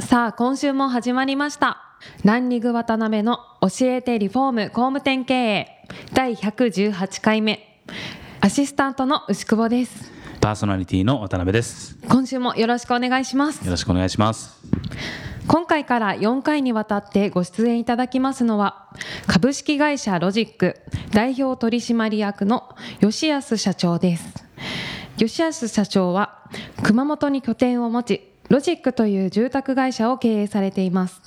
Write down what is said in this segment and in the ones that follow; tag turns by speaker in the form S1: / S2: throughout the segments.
S1: さあ今週も始まりました。ランニング渡辺の教えてリフォーム工務店経営。第118回目。アシスタントの牛久保です。
S2: パーソナリティの渡辺です。
S1: 今週もよろしくお願いします。
S2: よろしくお願いします。
S1: 今回から4回にわたってご出演いただきますのは株式会社ロジック代表取締役の吉安社長です。吉安社長は熊本に拠点を持ちロジックという住宅会社を経営されています。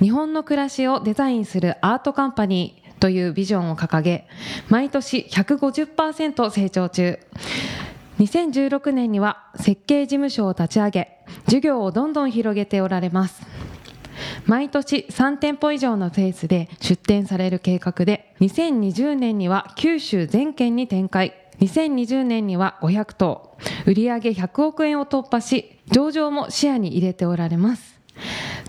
S1: 日本の暮らしをデザインするアートカンパニーというビジョンを掲げ毎年150%成長中。2016年には設計事務所を立ち上げ事業をどんどん広げておられます。毎年3店舗以上のペースで出店される計画で2020年には九州全県に展開。2020年には500棟売上100億円を突破し上場も視野に入れておられます。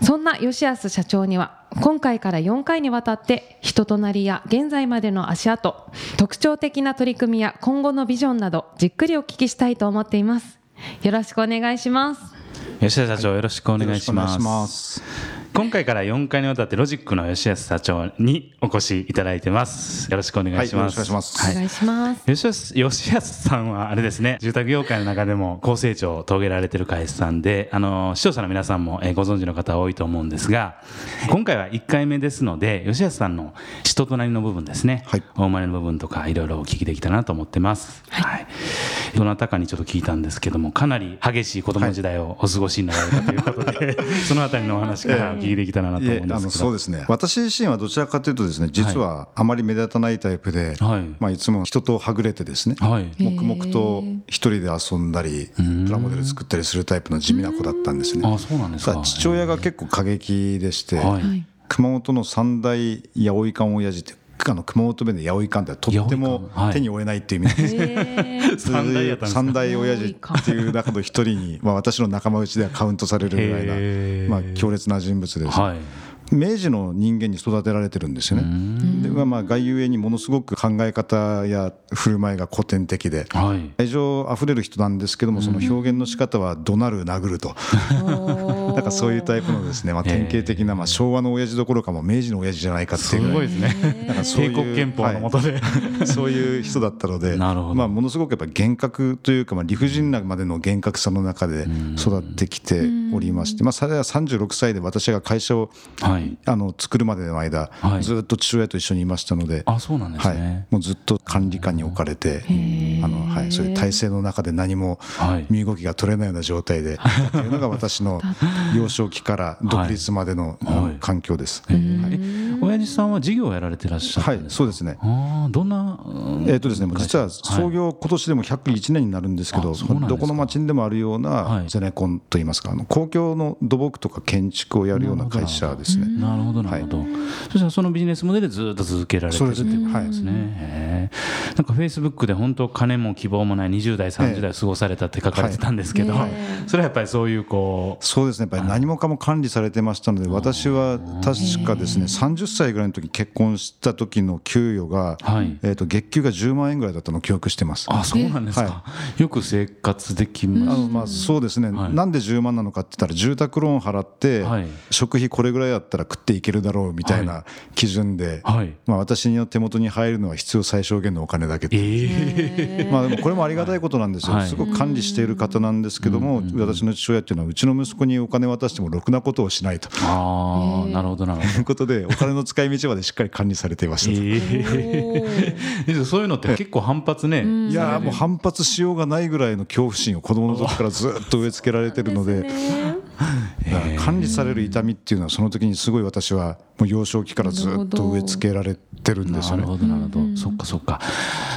S1: そんな吉安社長には今回から4回にわたって人となりや現在までの足跡特徴的な取り組みや今後のビジョンなどじっくりお聞きしたいと思っています。よろしくお願いします。
S2: 吉田社長よろしくお願いします。今回から4回にわたってロジックの吉安社長にお越しいただいてます。よろしくお願いします。
S3: はいよろしくお願いします。
S1: お願いします。
S2: 吉安吉安さんはあれですね住宅業界の中でも高成長を遂げられてる会社さんであの視聴者の皆さんもえーご存知の方多いと思うんですが今回は1回目ですので吉安さんの人となりの部分ですね、
S3: はい。
S2: 大生まれの部分とかいろいろお聞きできたらなと思ってます、はいどなたかにちょっと聞いたんですけどもかなり激しい子供時代をお過ごしになられたということで、そのあたりのお話からお聞きできたらなと思うんですけど。
S3: そうですね。私自身はどちらかというとですね実はあまり目立たないタイプで、
S2: はい。
S3: まあ、いつも人とはぐれてですね、
S2: はい。
S3: 黙々と一人で遊んだりプラモデル作ったりするタイプの地味な子だったんですね。
S2: あそうなんですか。
S3: 父親が結構過激でして、
S2: はい。
S3: 熊本の三大八百館親父ってあの熊本弁で八百館ってとっても手に負えないっていう意味。なんで
S2: 三大やったんですか
S3: 三大親父っていう中の一人に、まあ、私の仲間内ではカウントされるぐらいな、まあ、強烈な人物です、
S2: はい
S3: 明治の人間に育てられてるんですよね。でまあ外遊にものすごく考え方や振る舞いが古典的で
S2: はい。
S3: 愛情あふれる人なんですけどもその表現の仕方は怒鳴る殴ると。なんかそういうタイプのですね、まあ、典型的な、まあ、昭和の親父どころかもう明治の親父じゃないかって
S2: す
S3: いう。ぐらい
S2: ごいですね。
S3: なんかそういう
S2: 帝国憲法の下で、
S3: は いそういう人だったので
S2: なるほど。
S3: まあ、ものすごくやっぱ厳格というか、まあ、理不尽なまでの厳格さの中で育ってきておりまして、まあ、それは36歳で私が会社を
S2: はい
S3: あの作るまでの間、
S2: はい。
S3: ずっと父親と一緒にいましたので、
S2: あそうなんです
S3: はい。
S2: ね、、
S3: もうずっと管理下に置かれてあの、はい、そういう体制の中で何も
S2: はい。
S3: 身動きが取れないような状態でというのが私の 幼少期から独立までの、環境です。
S2: えー親父さんは事業をやられてらっしゃった
S3: はい
S2: んですか、
S3: そうですね。
S2: ああどんな、うん
S3: えーとですね、実は創業、今年でも101年になるんですけど、どこの町にでもあるよう
S2: は
S3: ない。ゼネコンといいますか、あの公共の土木とか建築をやるような会社ですね。
S2: なるほどなるほど、そしたらそのビジネスモデルでずっと続けられてる。って
S3: そうですね。
S2: い。うことですね、なんかフェイスブックで本当金も希望もない20代30代を過ごされたって書かれてたんですけど、
S1: はい。
S2: それはやっぱりそういうこう
S3: そうですね、やっぱり何もかも管理されてましたので、私は確かですね、30歳ぐらいの時結婚した時の給与が、
S2: はい。
S3: えー、と月給が10万円ぐらいだったのを記憶してます。
S2: あそうなんですか、
S3: は
S2: よく生活できま
S3: あまあそうですね、
S2: はい。
S3: なんで10万なのかって言ったら、住宅ローン払って、
S2: はい。
S3: 食費これぐらいだったら食っていけるだろうみたいな基準で、
S2: はい。
S3: まあ、私の手元に入るのは必要最小限のお金だけ
S2: ええ
S3: まあ、でもこれもありがたいことなんですよ、
S2: はい。
S3: すごく管理している方なんですけども、私の父親っていうのは、うちの息子にお金渡してもろくなことをしないと。
S2: ああなるほどなるほど。
S3: いうことで、お金の使い道までしっかり管理されていましたと。
S2: ええそういうのって結構反発ね、
S3: いやーもう反発しようがないぐらいの恐怖心を子供の時からずっと植え付けられてるので、だから管理される痛みっていうのはその時にすごい私はもう幼少期からずっと植え付けられてるんですよね。
S2: なる。ほどなるほど、そっかそっか。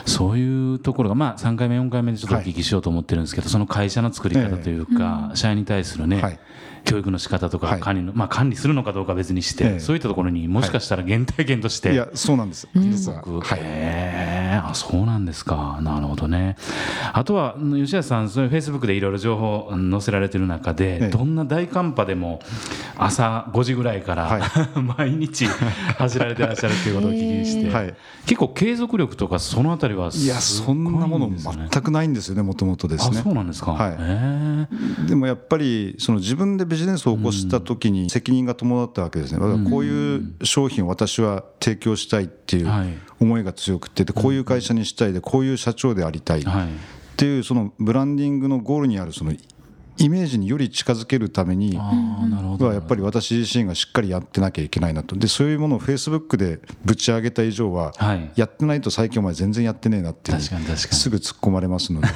S2: そういうところがまあ3回目4回目でちょっとお聞きしようと思ってるんですけど、その会社の作り方というか、社員に対するね、
S3: はい
S2: 教育の仕方とか
S3: はい。
S2: 管理の、まあ管理するのかどうかは別にして、
S3: ええ。
S2: そういったところにもしかしたら原体験として、
S3: い。やそうなんです実は。
S2: 僕
S3: はい。
S2: へえあそうなんですか。なるほどね。あとはうん吉安さんそれフェイスブックでいろいろ情報うん載せられてる中で、
S3: ええ。
S2: どんな大寒波でも朝5時ぐらいから、
S3: はい。
S2: 毎日走られてらっしゃるっていうことをお聞きして、
S3: はい。
S2: 結構継続力とかそのあたりはい
S3: やそんなもの全くないんですよねもともとです
S2: あ
S3: ね
S2: そうなんですか、
S3: はい。でもやっぱりその自分でビジネスを起こした時に責任が伴ったわけですね。だからこういう商品を私は提供したいっていう
S2: はい
S3: 思いが強くてでこういう会社にしたいでこういう社長でありたい。っ
S2: はい。
S3: ていうそのブランディングのゴールにあるそのイメージにより近づけるために
S2: ああなるほど。
S3: はやっぱり私自身がしっかりやってなきゃいけないなと。でそういうものをフェイスブックでぶち上げた以上は
S2: はい。
S3: やってないと最近お前全然やってねえなっていう
S2: 確かに確かに。
S3: すぐ突っ込まれますので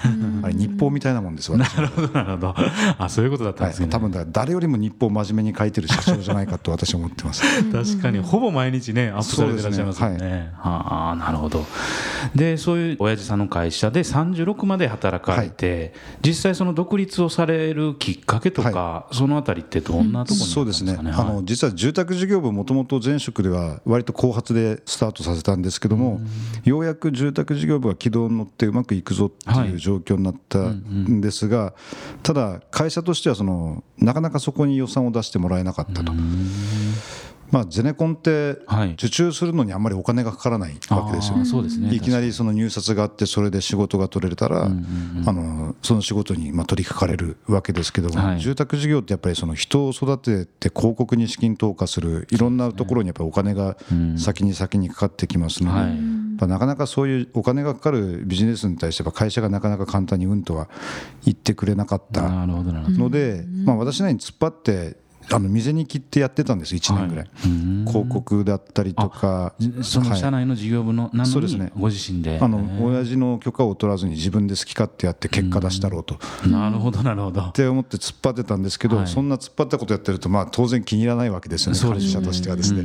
S3: あれ日報みたいなもんです私
S2: なるほどなるほど。あそういうことだったん
S3: はい、
S2: ですね、
S3: 多分だ誰よりも日報を真面目に書いてる社長じゃないかと私は思ってます。
S2: 確かに。ほぼ毎日ねアップされてらっしゃいますよね。
S3: そうです
S2: ああなるほど。でそういう親父さんの会社で36まで働かれて、実際その独立をされるきっかけとか、そのあたりってどんなところに
S3: そうですね。あ
S2: はい。
S3: の実は住宅事業部もともと前職では割と後発でスタートさせたんですけども、ようやく住宅事業部が軌道に乗ってうまくいくぞって
S2: はい
S3: いう状況になったんですが、ただ会社としてはそのなかなかそこに予算を出してもらえなかったと。まあゼネコンって
S2: はい。
S3: 受注するのにあんまりお金がかからないわけですよ
S2: あーそうですね。
S3: いきなりその入札があってそれで仕事が取れたら、あのその仕事にまあ取り掛かれるわけですけども、
S2: はい。
S3: 住宅事業ってやっぱりその人を育てて広告に資金投下するいろんなところにやっぱりお金が先に先にかかってきますので、なかなかそういうお金がかかるビジネスに対して会社がなかなか簡単にうんとは言ってくれなかった。ので、まあ、私なりに突っ張ってあの店に切ってやってたんです1年ぐらい、広告だったりとか
S2: その
S3: はい。
S2: 社内の事業部のなのに
S3: そうですね。
S2: ご自身で、
S3: あの親父の許可を取らずに自分で好き勝手やって結果出したろうと。
S2: なるほどなるほど。
S3: っ。て思って突っ張ってたんですけど、
S2: はい。
S3: そんな突っ張ったことやってると、まあ、当然気に入らないわけですよね、管理者としてはですね、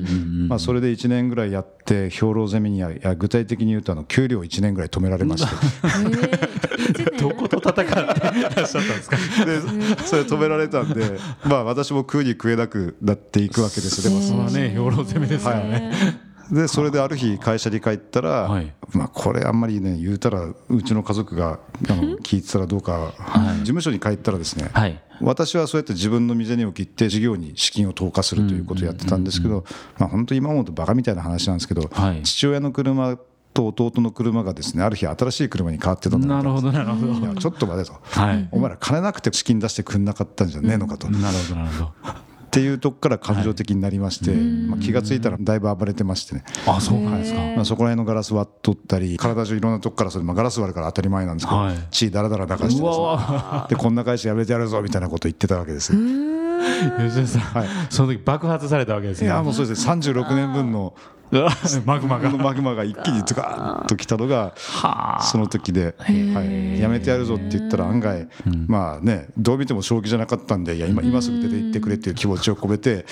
S3: まあ、それで1年ぐらいやって、兵糧攻めには、具体的に言うとあの、給料1年ぐらい止められまして、
S2: どこと戦ってらっしゃったんですか。
S3: でそれ止められたんで、まあ、私も食うに食えなくなっていくわけですよ、でも
S2: それはね。兵糧攻めですよね。
S3: でそれである日会社に帰ったら、
S2: はい。
S3: まあ、これあんまりね言うたらうちの家族があの聞いてたらどうか、事務所に帰ったらですね、
S2: はい。
S3: 私はそうやって自分の店にを切って事業に資金を投下するということをやってたんですけど、まあ、本当今思うとバカみたいな話なんですけど、
S2: はい。
S3: 父親の車と弟の車がですねある日新しい車に変わってたんだ
S2: なるほどなるほど。
S3: いやちょっと待てと、
S2: はい。
S3: お前ら金なくて資金出してくんなかったんじゃねえのかと、っ
S2: なるほどなるほど。
S3: ていうとこから感情的になりまして、まあ、気がついたらだいぶ暴れてましてね、
S2: あそうなんですか。
S3: まあ、そこら辺のガラス割っとったり体中いろんなとこからそれ、まあ、ガラス割るから当たり前なんですけど、
S2: はい
S3: 血だらだら流してでこんな会社辞めてやるぞみたいなこと言ってたわけですよ。
S2: 吉田さん、
S3: はい
S2: その時爆発されたわけですね。
S3: いやもうそうですね36年分の
S2: マグマが。
S3: マグマが一気にズカーッときたのが
S2: はあ。
S3: その時で、はい、やめてやるぞって言ったら案外、まあねどう見ても正気じゃなかったんでいや今今すぐ出て行ってくれっていう気持ちを込めて、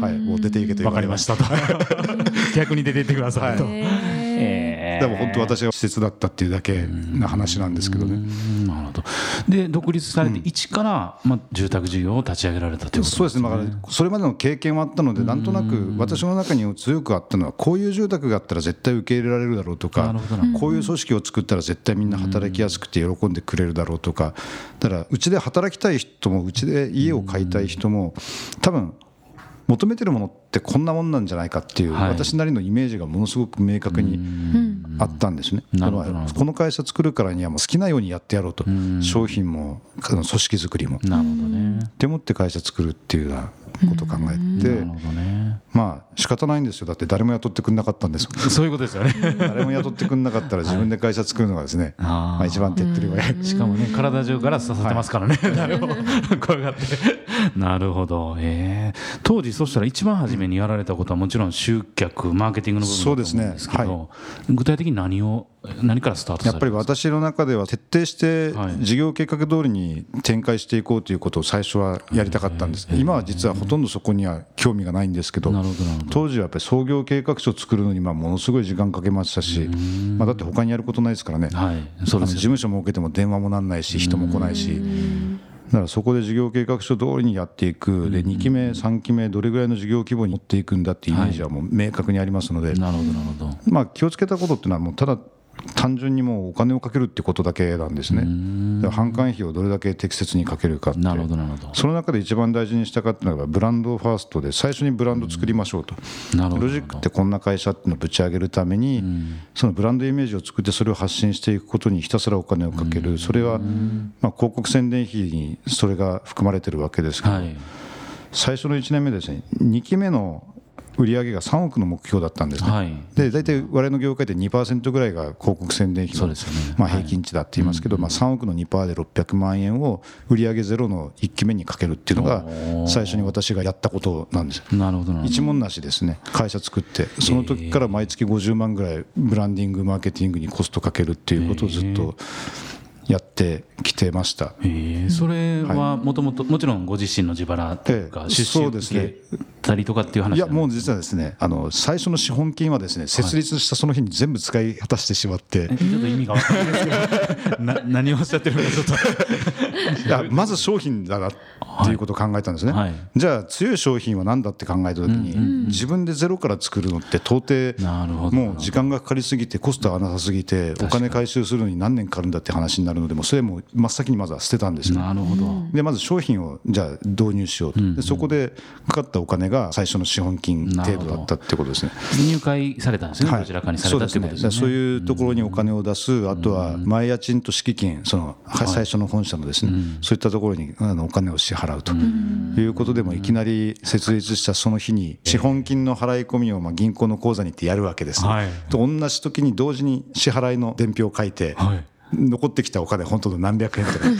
S3: はい、もう出ていけと言
S2: わかりましたと。逆に出て行ってくださいと。
S3: はい
S2: え。
S3: でも本当私は施設だったっていうだけな話なんですけどね。
S2: ーなるほど。で独立されて一からまあ住宅事業を立ち上げられたということ
S3: そうですね、だからそれまでの経験はあったので、なんとなく私の中に強くあったのは、こういう住宅があったら絶対受け入れられるだろうとかこういう組織を作ったら絶対みんな働きやすくて喜んでくれるだろうとか、だからうちで働きたい人も、うちで家を買いたい人も、多分求めてるものってこんなもんなんじゃないかっていう、
S2: はい
S3: 私なりのイメージがものすごく明確にあったんですね。だからこの会社作るからにはもう好きなようにやってやろうと、商品も組織作りも。
S2: なるほどね。
S3: でもって会社作るっていうようなことを考えて、
S2: なるほどね。
S3: まあ仕方ないんですよ。だって誰も雇ってくれなかったんです
S2: そういうことですよね。
S3: 誰も雇ってくれなかったら自分で会社作るのがですね、
S2: あー。
S3: まあ、一番手っ取り早い。
S2: しかもね体中から刺さってますからね、なるほど怖がって。なるほど。ええ当時そしたら一番初めにやられたことはもちろん集客マーケティングの部分だと思うんですけど
S3: そうですね。
S2: 具体的に何を何からスタート
S3: やっぱり私の中では徹底して
S2: はい。
S3: 事業計画通りに展開していこうということを最初はやりたかったんです。今は実はほとんどそこには興味がないんですけど当時はやっぱり創業計画書を作るのにまあものすごい時間かけましたしまあだって他にやることないですからね。
S2: はい。そうです
S3: 事務所設けても電話もなんないし人も来ないし。だからそこで事業計画書通りにやっていく。で2期目3期目どれぐらいの事業規模に持っていくんだっていうイメージはもう明確にありますので。
S2: なるほど。
S3: まあ気をつけたことっていうのはもうただ単純にもうお金をかけるってことだけなんですね。販管費をどれだけ適切にかけるかって。
S2: なるほどなるほど。
S3: その中で一番大事にしたかったのがブランドファーストで最初にブランド作りましょうと。ロジックってこんな会社っていうのをぶち上げるためにそのブランドイメージを作ってそれを発信していくことにひたすらお金をかける。それはまあ広告宣伝費にそれが含まれてるわけですけど。
S2: はい。
S3: 最初の1年目ですね。2期目の売り上げが3億の目標だったんですね、
S2: はい。
S3: で大体我々の業界で2%ぐらいが広告宣伝費の
S2: ね。
S3: まあ平均値だって言いますけど、まあ、3億の2%で600万円を売り上げゼロの1期目にかけるっていうのが最初に私がやったことなんですよ。
S2: なるほどなるほ
S3: 一文なしですね。会社作ってその時から毎月50万ぐらいブランディングマーケティングにコストかけるっていうことをずっとやってきてました。
S2: どええそれはもともともちろんご自身の自腹というか
S3: ええ
S2: 出資を
S3: そうですね。
S2: 受けたりとかっていう話
S3: いやもう実はですねあの最初の資本金はですね設立したその日に全部使い果たしてしまって、
S2: えちょっと意味が分からないですけど。な何をおっしゃってるかちょっと。
S3: いやまず商品だなっていうことを考えたんですね、
S2: はい。
S3: じゃあ強い商品は何だって考えた時に、自分でゼロから作るのって到底もう時間がかかりすぎてコストがなさすぎてお金回収するのに何年かかるんだって話になるのでもうそれもう真っ先にまずは捨てたんですよ。
S2: なるほど。
S3: でまず商品をじゃあ導入しようと、でそこでかかったお金が最初の資本金程度だったってことですね。
S2: 入会されたんですね、どちらかにされたってことですよね。
S3: そういうところにお金を出す、あとは前家賃と敷金、そのは最初の本社のですね、そういったところにあのお金を支払うということでも、いきなり設立したその日に、資本金の払い込みをまあ銀行の口座に行ってやるわけですね、
S2: はい。
S3: と同じ時に同時に支払いの伝票を書いて、
S2: はい。
S3: 残ってきたお金、本当の何百円とか。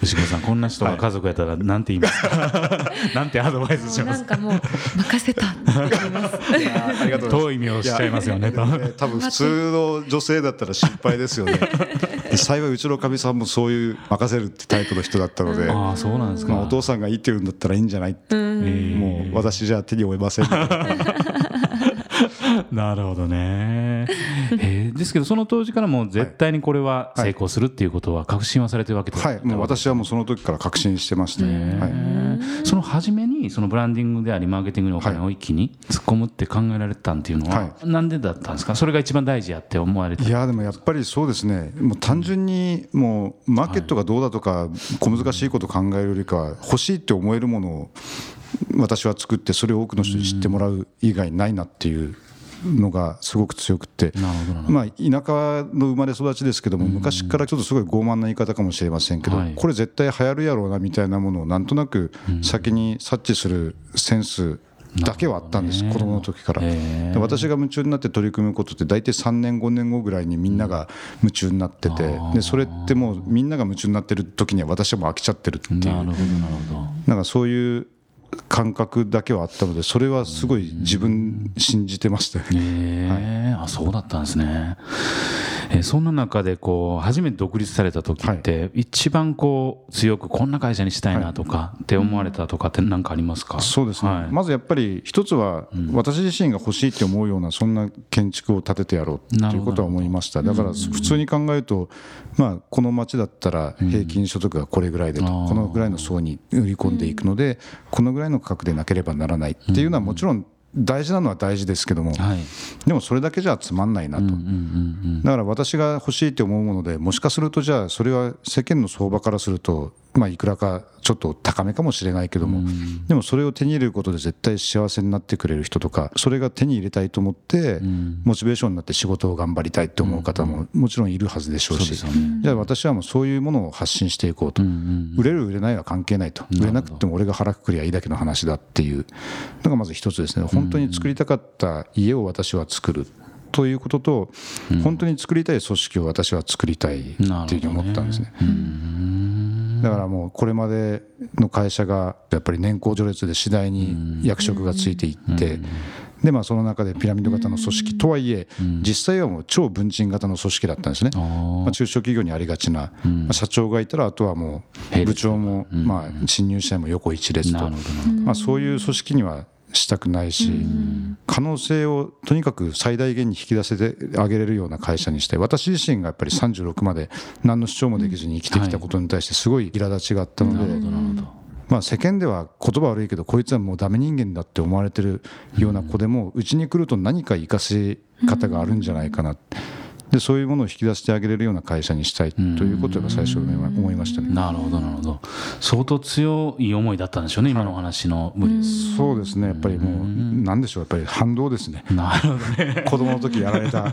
S2: 藤子さんこんな人が家族やったらなんて言いますか？なんてアドバイスし
S1: もう
S2: ます？
S1: なんかもう任せたって言います。
S3: ありがとうございます。
S2: 遠い目をしちゃいますよね
S3: 多分。普通の女性だったら心配ですよね。で幸いうちのかみさんもそういう任せるってタイプの人だったので、
S2: ああそうなんですか、
S3: まあ、お父さんがいいって言うんだったらいいんじゃない？って、もう私じゃ手に負えません。
S2: なるほどね、えーですけどその当時からもう絶対にこれは成功するっていうことは確信はされてるわけです
S3: はいもう私はもうその時から確信してました、はい、
S2: その初めにそのブランディングでありマーケティングにお金を一気に突っ込むって考えられたんっていうのは、
S3: は
S2: なんでだったんですか？それが一番大事やって思われて
S3: いやでもやっぱりそうですね。もう単純にもうマーケットがどうだとか小難しいことを考えるよりかは欲しいって思えるものを私は作ってそれを多くの人に知ってもらう以外ないなっていうのがすごく強くてまあ田舎の生まれ育ちですけども昔からちょっとすごい傲慢な言い方かもしれませんけど
S2: はい。
S3: これ絶対流行るやろうなみたいなものをなんとなく先に察知するセンスだけはあったんです子供の時から。私が夢中になって取り組むことって大体3年5年後ぐらいにみんなが夢中になっててでそれってもうみんなが夢中になってる時には私はもう飽きちゃってるっていう。
S2: なるほどなるほど。
S3: なんかそういう感覚だけはあったのでそれはすごい自分信じてましたよね。
S2: ええあそうだったんですね、えーそんな中でこう初めて独立された時って、一番こう強くこんな会社にしたいなとかって思われたとかって何かありますか、
S3: そうですね、
S2: はい。
S3: まずやっぱり一つは私自身が欲しいって思うようなそんな建築を建ててやろうっていうことは思いました。だから普通に考えると、まあ、この町だったら平均所得がこれぐらいでと、このぐらいの層に売り込んでいくので、このぐらいの価格でなければならないっていうのはもちろん大事なのは大事ですけども、
S2: はい
S3: でもそれだけじゃつまんないなと。
S2: うんうんうん
S3: だから私が欲しいと思うものでもしかするとじゃあそれは世間の相場からするとまあいくらかちょっと高めかもしれないけども。でもそれを手に入れることで絶対幸せになってくれる人とかそれが手に入れたいと思ってモチベーションになって仕事を頑張りたいと思う方ももちろんいるはずでしょうし。じゃあ私はもうそういうものを発信していこうと。売れる売れないは関係ないと。売れなくても俺が腹くくりゃいいだけの話だっていう。のがまず一つですね。本当に作りたかった家を私は作るということと、本当に作りたい組織を私は作りたいっていうふうに思ったんですね。だからもうこれまでの会社がやっぱり年功序列で次第に役職がついていってでまあその中でピラミッド型の組織とはいえ
S2: うん。
S3: 実際はもう超文鎮型の組織だったんですね。まあ、中小企業にありがちな、
S2: うん。
S3: まあ社長がいたらあとはもう部長も、
S2: うん
S3: まあ、新入社員も横一列と。まあ、そういう組織にはしたくないし、可能性をとにかく最大限に引き出せてあげれるような会社にしたい私自身がやっぱり36まで何の主張もできずに生きてきたことに対してすごい苛立ちがあったので、まあ、世間では言葉悪いけどこいつはもうダメ人間だって思われてるような子でもうちに来ると何か生かし方があるんじゃないかなでそういうものを引き出してあげれるような会社にしたいということが最初に思いましたね。
S2: なるほどなるほど。相当強い思いだったんでしょうね今のお話の
S3: そうですね。やっぱりもうなんでしょうやっぱり反動ですね。
S2: なるほどね。
S3: 子供の時やられた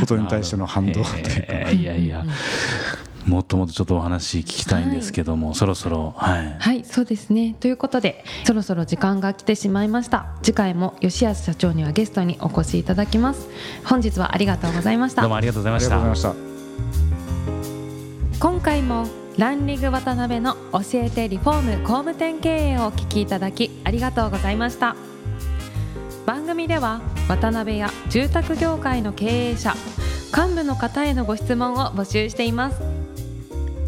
S3: ことに対しての反動
S2: えー いやいやもっともっとちょっとお話聞きたいんですけども、そろそろはい。
S1: はいそうですね。ということでそろそろ時間が来てしまいました。次回も吉安社長にはゲストにお越しいただきます。本日はありがとうございました。
S2: どうもありがとうござい
S3: あり
S2: まし
S3: がとうござい
S2: た
S3: ました。
S1: 今回もランリング渡辺の教えてリフォーム工務店経営をお聞きいただきありがとうございました。番組では渡辺や住宅業界の経営者幹部の方へのご質問を募集しています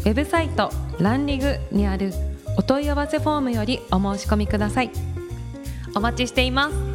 S1: ウェブサイトランリグにあるお問い合わせフォームよりお申し込みください。お待ちしています。